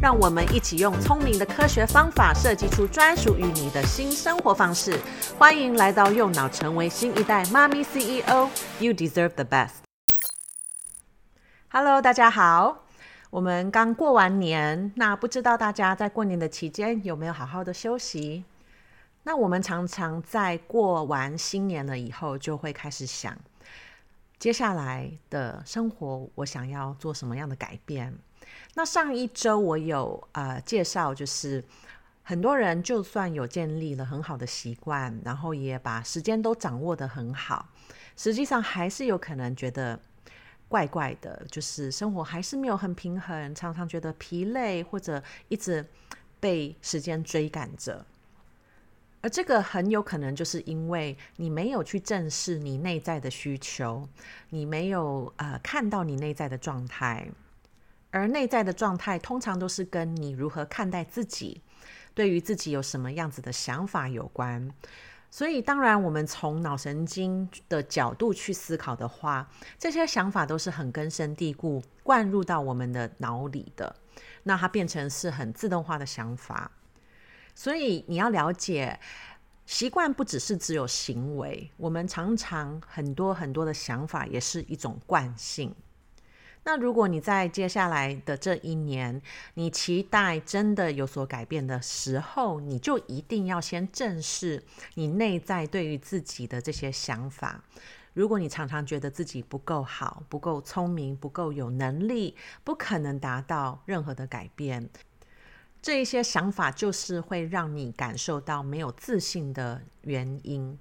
让我们一起用聪明的科学方法设计出专属于你的新生活方式。欢迎来到右脑，成为新一代妈咪 CEO。You deserve the best。Hello，大家好。我们刚过完年，那不知道大家在过年的期间有没有好好的休息？那我们常常在过完新年了以后，就会开始想，接下来的生活我想要做什么样的改变？那上一周我有呃介绍，就是很多人就算有建立了很好的习惯，然后也把时间都掌握得很好，实际上还是有可能觉得怪怪的，就是生活还是没有很平衡，常常觉得疲累，或者一直被时间追赶着。而这个很有可能就是因为你没有去正视你内在的需求，你没有呃看到你内在的状态。而内在的状态通常都是跟你如何看待自己，对于自己有什么样子的想法有关。所以，当然，我们从脑神经的角度去思考的话，这些想法都是很根深蒂固、灌入到我们的脑里的。那它变成是很自动化的想法。所以，你要了解，习惯不只是只有行为，我们常常很多很多的想法也是一种惯性。那如果你在接下来的这一年，你期待真的有所改变的时候，你就一定要先正视你内在对于自己的这些想法。如果你常常觉得自己不够好、不够聪明、不够有能力，不可能达到任何的改变，这一些想法就是会让你感受到没有自信的原因。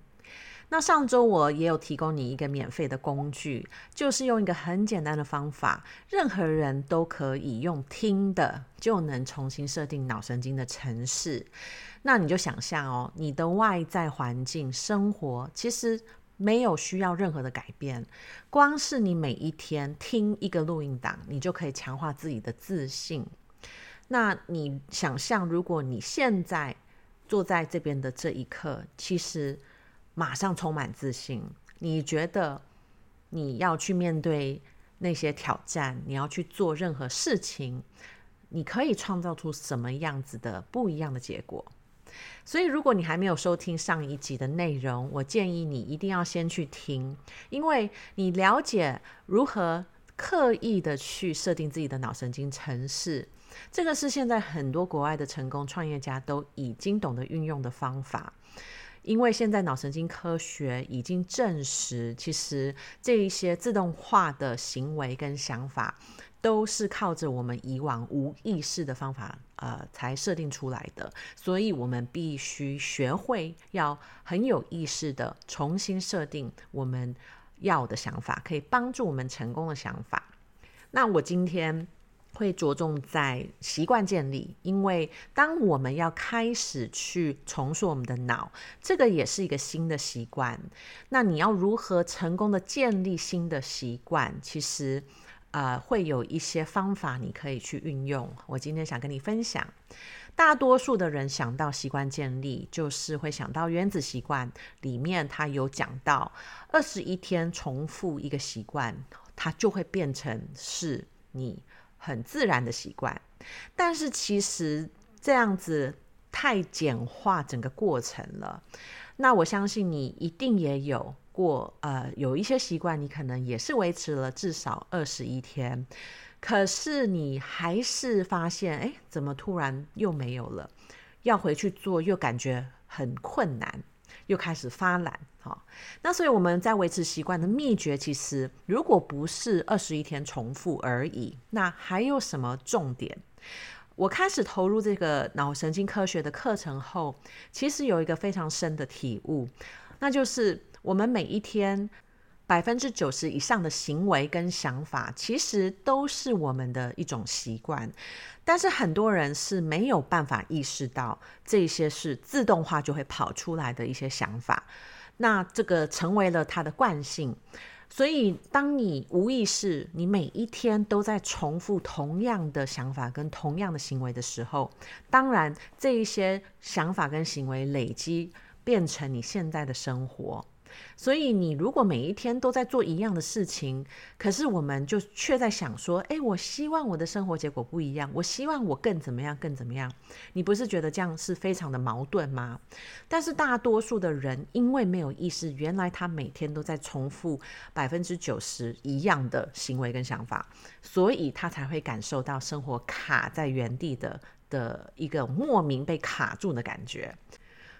那上周我也有提供你一个免费的工具，就是用一个很简单的方法，任何人都可以用听的就能重新设定脑神经的程式。那你就想象哦，你的外在环境生活其实没有需要任何的改变，光是你每一天听一个录音档，你就可以强化自己的自信。那你想象，如果你现在坐在这边的这一刻，其实。马上充满自信。你觉得你要去面对那些挑战，你要去做任何事情，你可以创造出什么样子的不一样的结果？所以，如果你还没有收听上一集的内容，我建议你一定要先去听，因为你了解如何刻意的去设定自己的脑神经程式，这个是现在很多国外的成功创业家都已经懂得运用的方法。因为现在脑神经科学已经证实，其实这一些自动化的行为跟想法，都是靠着我们以往无意识的方法，呃，才设定出来的。所以，我们必须学会要很有意识的重新设定我们要的想法，可以帮助我们成功的想法。那我今天。会着重在习惯建立，因为当我们要开始去重塑我们的脑，这个也是一个新的习惯。那你要如何成功的建立新的习惯？其实，呃，会有一些方法你可以去运用。我今天想跟你分享，大多数的人想到习惯建立，就是会想到原子习惯里面，它有讲到二十一天重复一个习惯，它就会变成是你。很自然的习惯，但是其实这样子太简化整个过程了。那我相信你一定也有过，呃，有一些习惯你可能也是维持了至少二十一天，可是你还是发现，哎，怎么突然又没有了？要回去做又感觉很困难。又开始发懒，好，那所以我们在维持习惯的秘诀，其实如果不是二十一天重复而已，那还有什么重点？我开始投入这个脑神经科学的课程后，其实有一个非常深的体悟，那就是我们每一天百分之九十以上的行为跟想法，其实都是我们的一种习惯。但是很多人是没有办法意识到这些是自动化就会跑出来的一些想法，那这个成为了他的惯性。所以，当你无意识，你每一天都在重复同样的想法跟同样的行为的时候，当然这一些想法跟行为累积，变成你现在的生活。所以，你如果每一天都在做一样的事情，可是我们就却在想说：“诶，我希望我的生活结果不一样，我希望我更怎么样，更怎么样。”你不是觉得这样是非常的矛盾吗？但是大多数的人因为没有意识，原来他每天都在重复百分之九十一样的行为跟想法，所以他才会感受到生活卡在原地的的一个莫名被卡住的感觉。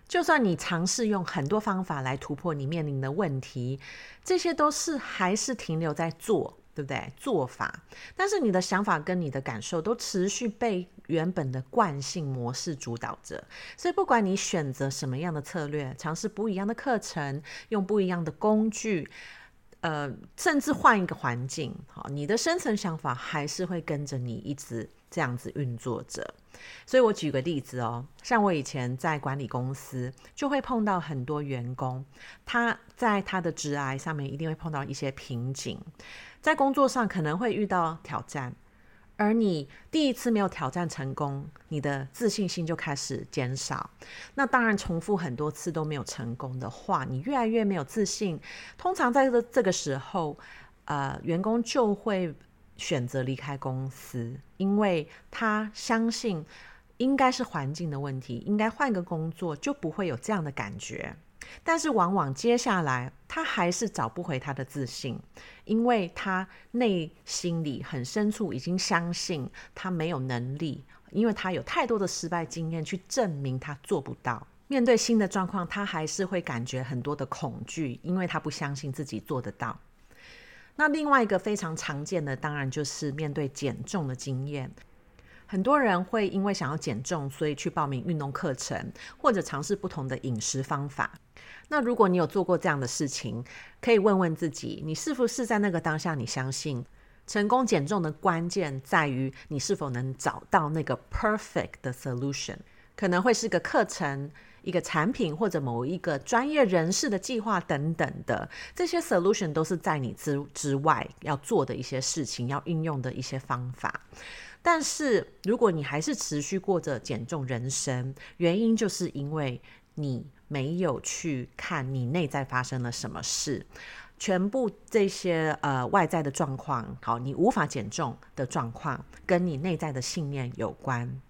就算你尝试用很多方法来突破你面临的问题，这些都是还是停留在做，对不对？做法，但是你的想法跟你的感受都持续被原本的惯性模式主导着。所以，不管你选择什么样的策略，尝试不一样的课程，用不一样的工具，呃，甚至换一个环境，好，你的深层想法还是会跟着你一直这样子运作着。所以我举个例子哦，像我以前在管理公司，就会碰到很多员工，他在他的职涯上面一定会碰到一些瓶颈，在工作上可能会遇到挑战，而你第一次没有挑战成功，你的自信心就开始减少。那当然，重复很多次都没有成功的话，你越来越没有自信。通常在这这个时候，呃，员工就会。选择离开公司，因为他相信应该是环境的问题，应该换个工作就不会有这样的感觉。但是往往接下来他还是找不回他的自信，因为他内心里很深处已经相信他没有能力，因为他有太多的失败经验去证明他做不到。面对新的状况，他还是会感觉很多的恐惧，因为他不相信自己做得到。那另外一个非常常见的，当然就是面对减重的经验。很多人会因为想要减重，所以去报名运动课程，或者尝试不同的饮食方法。那如果你有做过这样的事情，可以问问自己，你是不是在那个当下，你相信成功减重的关键在于你是否能找到那个 perfect 的 solution，可能会是个课程。一个产品或者某一个专业人士的计划等等的这些 solution 都是在你之之外要做的一些事情，要运用的一些方法。但是如果你还是持续过着减重人生，原因就是因为你没有去看你内在发生了什么事，全部这些呃外在的状况，好，你无法减重的状况，跟你内在的信念有关。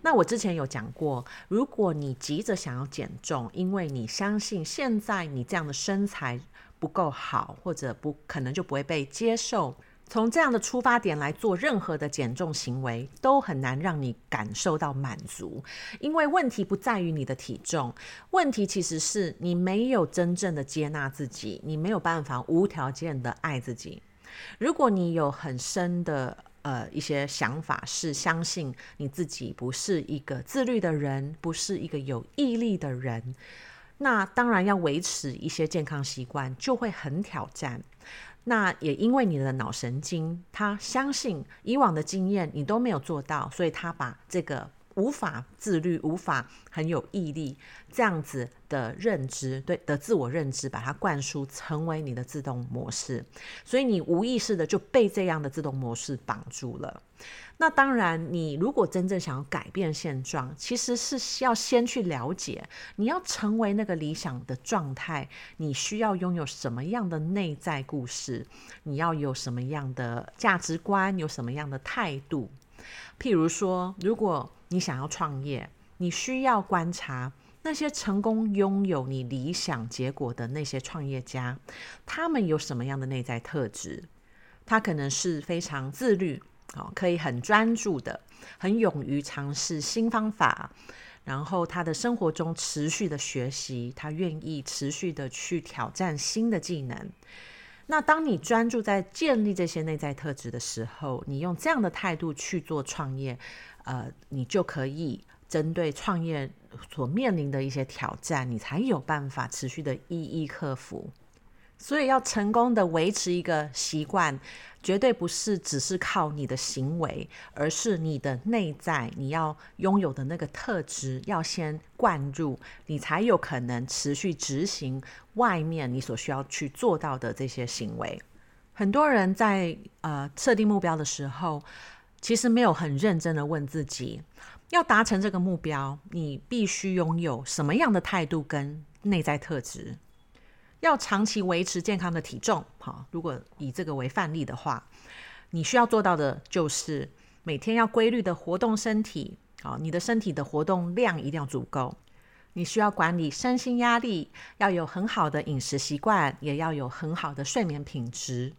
那我之前有讲过，如果你急着想要减重，因为你相信现在你这样的身材不够好，或者不可能就不会被接受，从这样的出发点来做任何的减重行为，都很难让你感受到满足。因为问题不在于你的体重，问题其实是你没有真正的接纳自己，你没有办法无条件的爱自己。如果你有很深的，呃，一些想法是相信你自己不是一个自律的人，不是一个有毅力的人，那当然要维持一些健康习惯就会很挑战。那也因为你的脑神经，他相信以往的经验你都没有做到，所以他把这个。无法自律，无法很有毅力，这样子的认知，对的自我认知，把它灌输成为你的自动模式，所以你无意识的就被这样的自动模式绑住了。那当然，你如果真正想要改变现状，其实是要先去了解，你要成为那个理想的状态，你需要拥有什么样的内在故事，你要有什么样的价值观，有什么样的态度。譬如说，如果你想要创业，你需要观察那些成功拥有你理想结果的那些创业家，他们有什么样的内在特质？他可能是非常自律，哦，可以很专注的，很勇于尝试新方法，然后他的生活中持续的学习，他愿意持续的去挑战新的技能。那当你专注在建立这些内在特质的时候，你用这样的态度去做创业，呃，你就可以针对创业所面临的一些挑战，你才有办法持续的一一克服。所以要成功的维持一个习惯，绝对不是只是靠你的行为，而是你的内在，你要拥有的那个特质要先灌入，你才有可能持续执行外面你所需要去做到的这些行为。很多人在呃设定目标的时候，其实没有很认真的问自己，要达成这个目标，你必须拥有什么样的态度跟内在特质。要长期维持健康的体重，好，如果以这个为范例的话，你需要做到的就是每天要规律的活动身体，好，你的身体的活动量一定要足够。你需要管理身心压力，要有很好的饮食习惯，也要有很好的睡眠品质。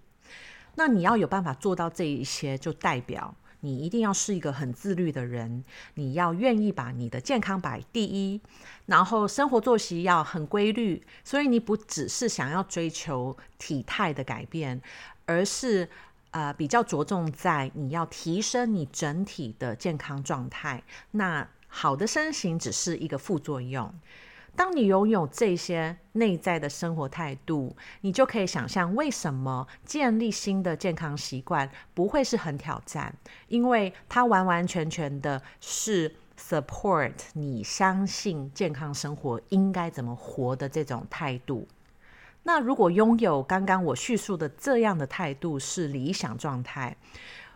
那你要有办法做到这一些，就代表。你一定要是一个很自律的人，你要愿意把你的健康摆第一，然后生活作息要很规律。所以你不只是想要追求体态的改变，而是呃比较着重在你要提升你整体的健康状态。那好的身形只是一个副作用。当你拥有这些内在的生活态度，你就可以想象为什么建立新的健康习惯不会是很挑战，因为它完完全全的是 support 你相信健康生活应该怎么活的这种态度。那如果拥有刚刚我叙述的这样的态度是理想状态，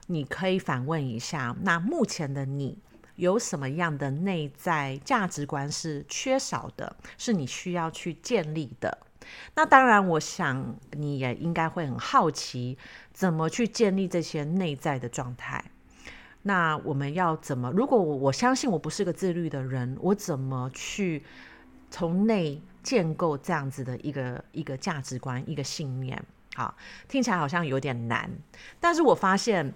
你可以反问一下，那目前的你，有什么样的内在价值观是缺少的，是你需要去建立的？那当然，我想你也应该会很好奇，怎么去建立这些内在的状态。那我们要怎么？如果我我相信我不是个自律的人，我怎么去从内建构这样子的一个一个价值观、一个信念？好，听起来好像有点难，但是我发现，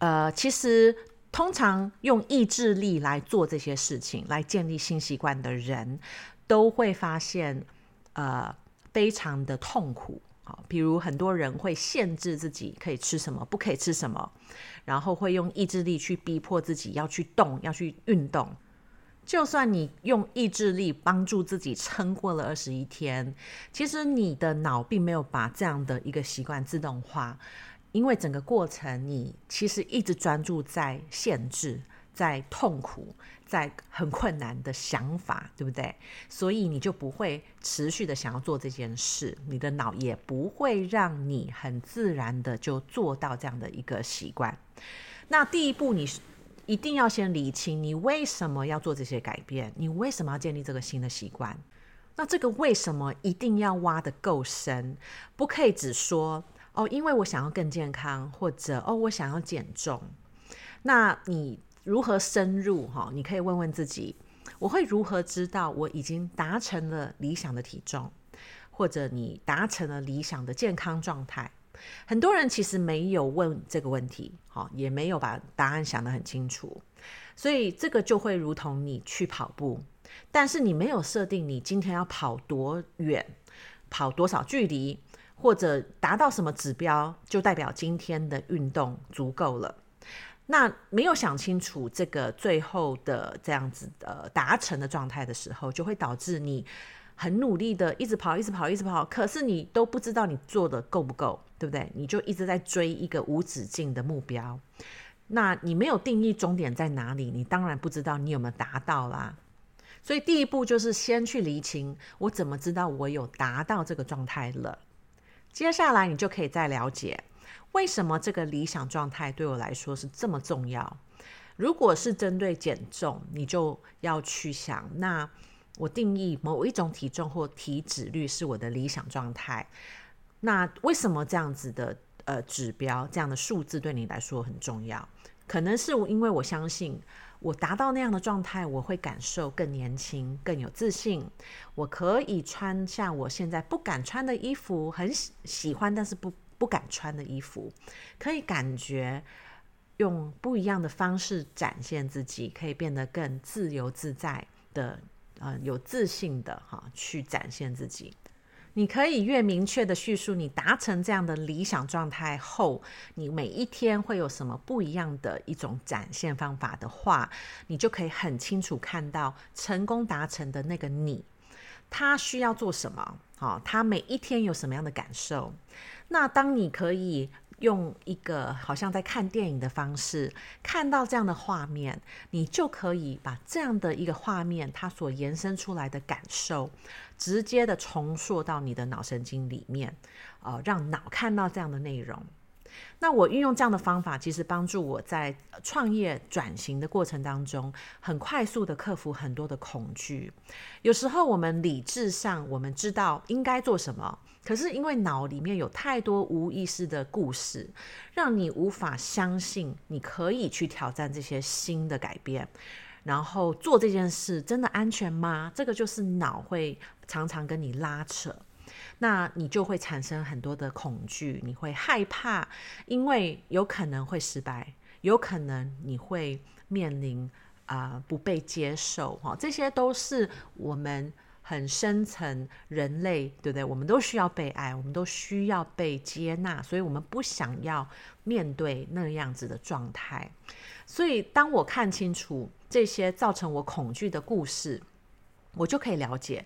呃，其实。通常用意志力来做这些事情，来建立新习惯的人，都会发现，呃，非常的痛苦。好，比如很多人会限制自己可以吃什么，不可以吃什么，然后会用意志力去逼迫自己要去动，要去运动。就算你用意志力帮助自己撑过了二十一天，其实你的脑并没有把这样的一个习惯自动化。因为整个过程，你其实一直专注在限制、在痛苦、在很困难的想法，对不对？所以你就不会持续的想要做这件事，你的脑也不会让你很自然的就做到这样的一个习惯。那第一步，你一定要先理清你为什么要做这些改变，你为什么要建立这个新的习惯？那这个为什么一定要挖得够深，不可以只说。哦，因为我想要更健康，或者哦，我想要减重。那你如何深入？哈，你可以问问自己，我会如何知道我已经达成了理想的体重，或者你达成了理想的健康状态？很多人其实没有问这个问题，哈，也没有把答案想得很清楚。所以这个就会如同你去跑步，但是你没有设定你今天要跑多远，跑多少距离。或者达到什么指标，就代表今天的运动足够了。那没有想清楚这个最后的这样子的达成的状态的时候，就会导致你很努力的一直跑，一直跑，一直跑，可是你都不知道你做的够不够，对不对？你就一直在追一个无止境的目标。那你没有定义终点在哪里，你当然不知道你有没有达到啦。所以第一步就是先去厘清，我怎么知道我有达到这个状态了。接下来你就可以再了解，为什么这个理想状态对我来说是这么重要。如果是针对减重，你就要去想，那我定义某一种体重或体脂率是我的理想状态。那为什么这样子的呃指标、这样的数字对你来说很重要？可能是因为我相信。我达到那样的状态，我会感受更年轻、更有自信。我可以穿像我现在不敢穿的衣服，很喜欢但是不不敢穿的衣服，可以感觉用不一样的方式展现自己，可以变得更自由自在的，呃，有自信的哈，去展现自己。你可以越明确的叙述你达成这样的理想状态后，你每一天会有什么不一样的一种展现方法的话，你就可以很清楚看到成功达成的那个你，他需要做什么，好，他每一天有什么样的感受？那当你可以用一个好像在看电影的方式看到这样的画面，你就可以把这样的一个画面，它所延伸出来的感受，直接的重塑到你的脑神经里面，呃，让脑看到这样的内容。那我运用这样的方法，其实帮助我在创业转型的过程当中，很快速的克服很多的恐惧。有时候我们理智上我们知道应该做什么，可是因为脑里面有太多无意识的故事，让你无法相信你可以去挑战这些新的改变，然后做这件事真的安全吗？这个就是脑会常常跟你拉扯。那你就会产生很多的恐惧，你会害怕，因为有可能会失败，有可能你会面临啊、不被接受哈，这些都是我们很深层人类，对不对？我们都需要被爱，我们都需要被接纳，所以我们不想要面对那样子的状态。所以当我看清楚这些造成我恐惧的故事，我就可以了解。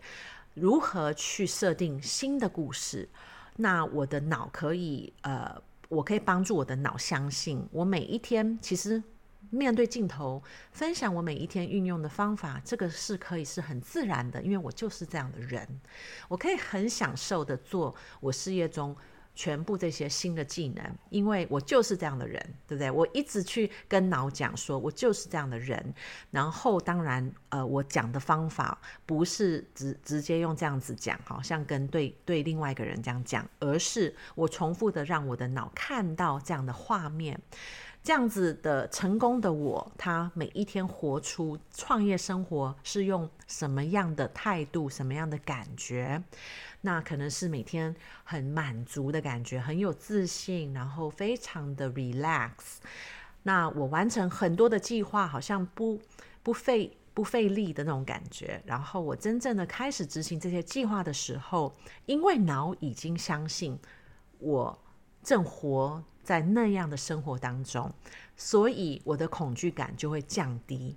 如何去设定新的故事？那我的脑可以，呃，我可以帮助我的脑相信，我每一天其实面对镜头分享我每一天运用的方法，这个是可以是很自然的，因为我就是这样的人，我可以很享受的做我事业中。全部这些新的技能，因为我就是这样的人，对不对？我一直去跟脑讲说，我就是这样的人。然后，当然，呃，我讲的方法不是直直接用这样子讲，好像跟对对另外一个人这样讲，而是我重复的让我的脑看到这样的画面。这样子的成功的我，他每一天活出创业生活是用什么样的态度，什么样的感觉？那可能是每天很满足的感觉，很有自信，然后非常的 relax。那我完成很多的计划，好像不不费不费力的那种感觉。然后我真正的开始执行这些计划的时候，因为脑已经相信我正活在那样的生活当中，所以我的恐惧感就会降低。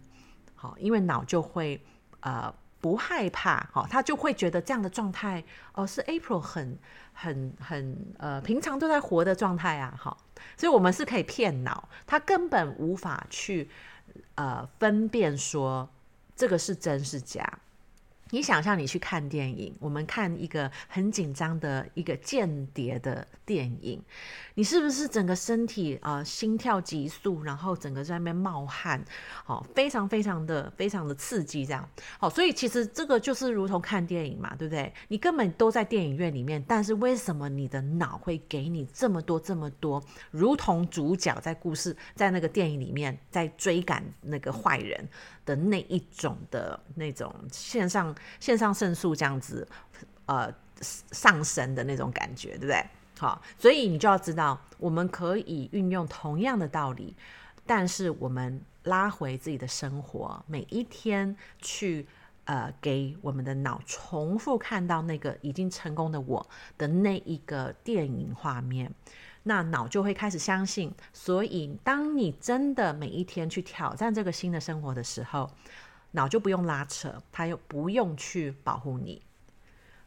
好，因为脑就会呃不害怕，好，他就会觉得这样的状态哦是 April 很很很呃平常都在活的状态啊，好，所以我们是可以骗脑，他根本无法去呃分辨说这个是真是假。你想象你去看电影，我们看一个很紧张的一个间谍的电影，你是不是整个身体啊、心跳急速，然后整个在那边冒汗，好、非常非常的非常的刺激，这样，好、所以其实这个就是如同看电影嘛，对不对？你根本都在电影院里面，但是为什么你的脑会给你这么多这么多，如同主角在故事在那个电影里面在追赶那个坏人的那一种的那种线上。线上胜诉这样子，呃，上升的那种感觉，对不对？好，所以你就要知道，我们可以运用同样的道理，但是我们拉回自己的生活，每一天去，呃，给我们的脑重复看到那个已经成功的我的那一个电影画面，那脑就会开始相信。所以，当你真的每一天去挑战这个新的生活的时候，脑就不用拉扯，它又不用去保护你。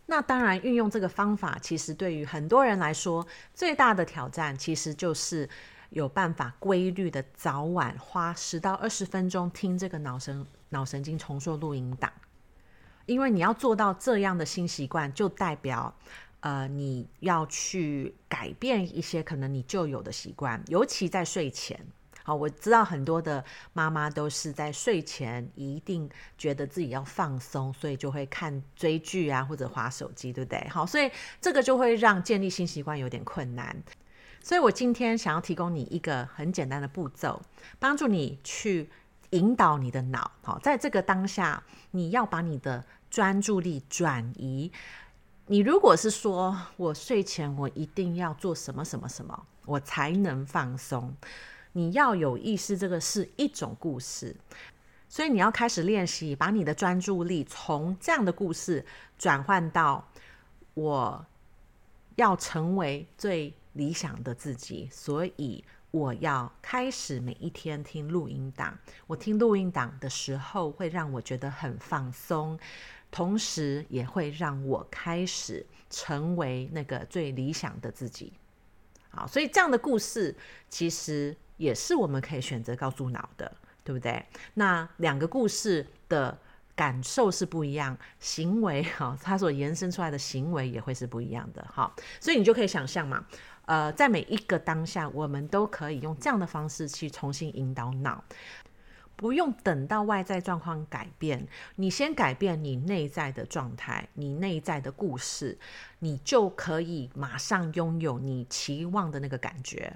那当然，运用这个方法，其实对于很多人来说，最大的挑战其实就是有办法规律的早晚花十到二十分钟听这个脑神脑神经重塑录音档。因为你要做到这样的新习惯，就代表呃你要去改变一些可能你就有的习惯，尤其在睡前。好，我知道很多的妈妈都是在睡前一定觉得自己要放松，所以就会看追剧啊，或者划手机，对不对？好，所以这个就会让建立新习惯有点困难。所以我今天想要提供你一个很简单的步骤，帮助你去引导你的脑。好，在这个当下，你要把你的专注力转移。你如果是说我睡前我一定要做什么什么什么，我才能放松。你要有意识，这个是一种故事，所以你要开始练习，把你的专注力从这样的故事转换到我要成为最理想的自己，所以我要开始每一天听录音档。我听录音档的时候，会让我觉得很放松，同时也会让我开始成为那个最理想的自己。好，所以这样的故事其实也是我们可以选择告诉脑的，对不对？那两个故事的感受是不一样，行为哈，它所延伸出来的行为也会是不一样的。好，所以你就可以想象嘛，呃，在每一个当下，我们都可以用这样的方式去重新引导脑。不用等到外在状况改变，你先改变你内在的状态，你内在的故事，你就可以马上拥有你期望的那个感觉。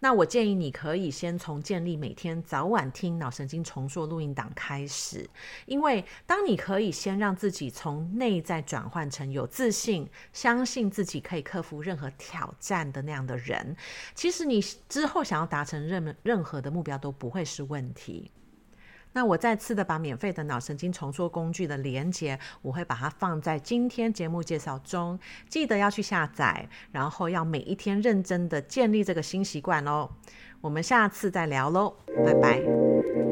那我建议你可以先从建立每天早晚听脑神经重塑录音档开始，因为当你可以先让自己从内在转换成有自信、相信自己可以克服任何挑战的那样的人，其实你之后想要达成任任何的目标都不会是问题。那我再次的把免费的脑神经重塑工具的连接，我会把它放在今天节目介绍中，记得要去下载，然后要每一天认真的建立这个新习惯哦。我们下次再聊喽，拜拜。